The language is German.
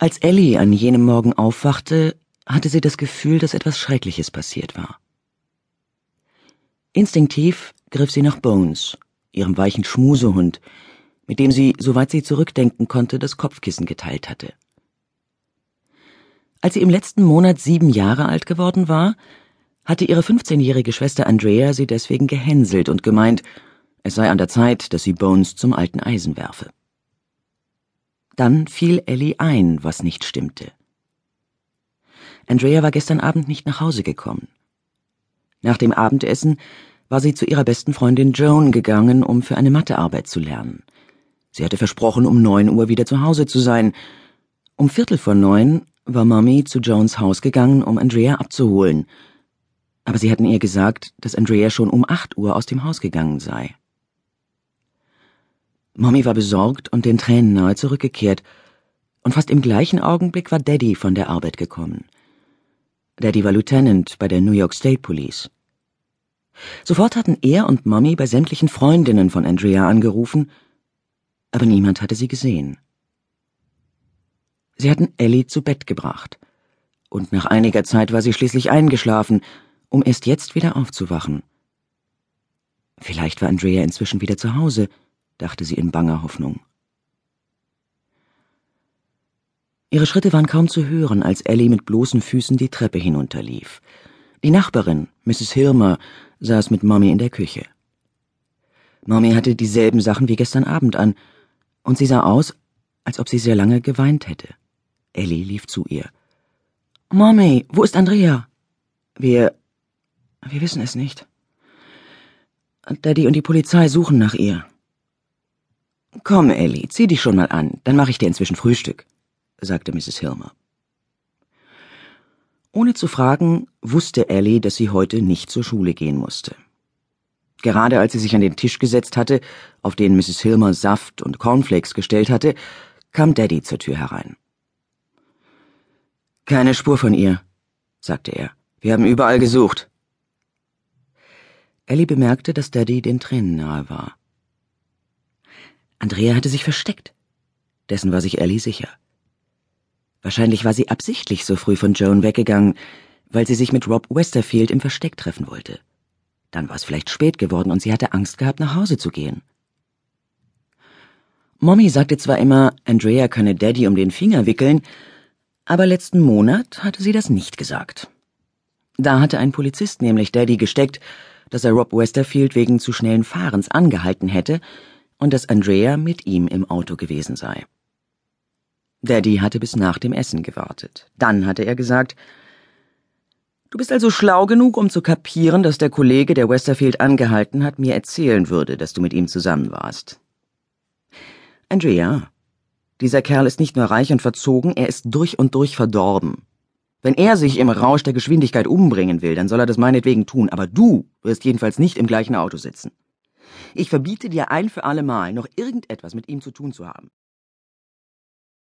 Als Ellie an jenem Morgen aufwachte, hatte sie das Gefühl, dass etwas Schreckliches passiert war. Instinktiv griff sie nach Bones, ihrem weichen Schmusehund, mit dem sie, soweit sie zurückdenken konnte, das Kopfkissen geteilt hatte. Als sie im letzten Monat sieben Jahre alt geworden war, hatte ihre 15-jährige Schwester Andrea sie deswegen gehänselt und gemeint, es sei an der Zeit, dass sie Bones zum alten Eisen werfe. Dann fiel Ellie ein, was nicht stimmte. Andrea war gestern Abend nicht nach Hause gekommen. Nach dem Abendessen war sie zu ihrer besten Freundin Joan gegangen, um für eine Mathearbeit zu lernen. Sie hatte versprochen, um neun Uhr wieder zu Hause zu sein. Um Viertel vor neun war Mami zu Joans Haus gegangen, um Andrea abzuholen. Aber sie hatten ihr gesagt, dass Andrea schon um acht Uhr aus dem Haus gegangen sei. Mommy war besorgt und den Tränen nahe zurückgekehrt, und fast im gleichen Augenblick war Daddy von der Arbeit gekommen. Daddy war Lieutenant bei der New York State Police. Sofort hatten er und Mommy bei sämtlichen Freundinnen von Andrea angerufen, aber niemand hatte sie gesehen. Sie hatten Ellie zu Bett gebracht, und nach einiger Zeit war sie schließlich eingeschlafen, um erst jetzt wieder aufzuwachen. Vielleicht war Andrea inzwischen wieder zu Hause, dachte sie in banger Hoffnung. Ihre Schritte waren kaum zu hören, als Ellie mit bloßen Füßen die Treppe hinunterlief. Die Nachbarin, Mrs. Hirmer, saß mit Mommy in der Küche. Mommy hatte dieselben Sachen wie gestern Abend an, und sie sah aus, als ob sie sehr lange geweint hätte. Ellie lief zu ihr. Mommy, wo ist Andrea? Wir. Wir wissen es nicht. Daddy und die Polizei suchen nach ihr. Komm, Ellie, zieh dich schon mal an, dann mache ich dir inzwischen Frühstück, sagte Mrs. Hilmer. Ohne zu fragen, wusste Ellie, dass sie heute nicht zur Schule gehen musste. Gerade als sie sich an den Tisch gesetzt hatte, auf den Mrs. Hilmer Saft und Cornflakes gestellt hatte, kam Daddy zur Tür herein. Keine Spur von ihr, sagte er. Wir haben überall gesucht. Ellie bemerkte, dass Daddy den Tränen nahe war. Andrea hatte sich versteckt. Dessen war sich Ellie sicher. Wahrscheinlich war sie absichtlich so früh von Joan weggegangen, weil sie sich mit Rob Westerfield im Versteck treffen wollte. Dann war es vielleicht spät geworden und sie hatte Angst gehabt, nach Hause zu gehen. Mommy sagte zwar immer, Andrea könne Daddy um den Finger wickeln, aber letzten Monat hatte sie das nicht gesagt. Da hatte ein Polizist nämlich Daddy gesteckt, dass er Rob Westerfield wegen zu schnellen Fahrens angehalten hätte und dass Andrea mit ihm im Auto gewesen sei. Daddy hatte bis nach dem Essen gewartet. Dann hatte er gesagt, Du bist also schlau genug, um zu kapieren, dass der Kollege, der Westerfield angehalten hat, mir erzählen würde, dass du mit ihm zusammen warst. Andrea, dieser Kerl ist nicht nur reich und verzogen, er ist durch und durch verdorben. Wenn er sich im Rausch der Geschwindigkeit umbringen will, dann soll er das meinetwegen tun, aber du wirst jedenfalls nicht im gleichen Auto sitzen. Ich verbiete dir ein für alle Mal, noch irgendetwas mit ihm zu tun zu haben.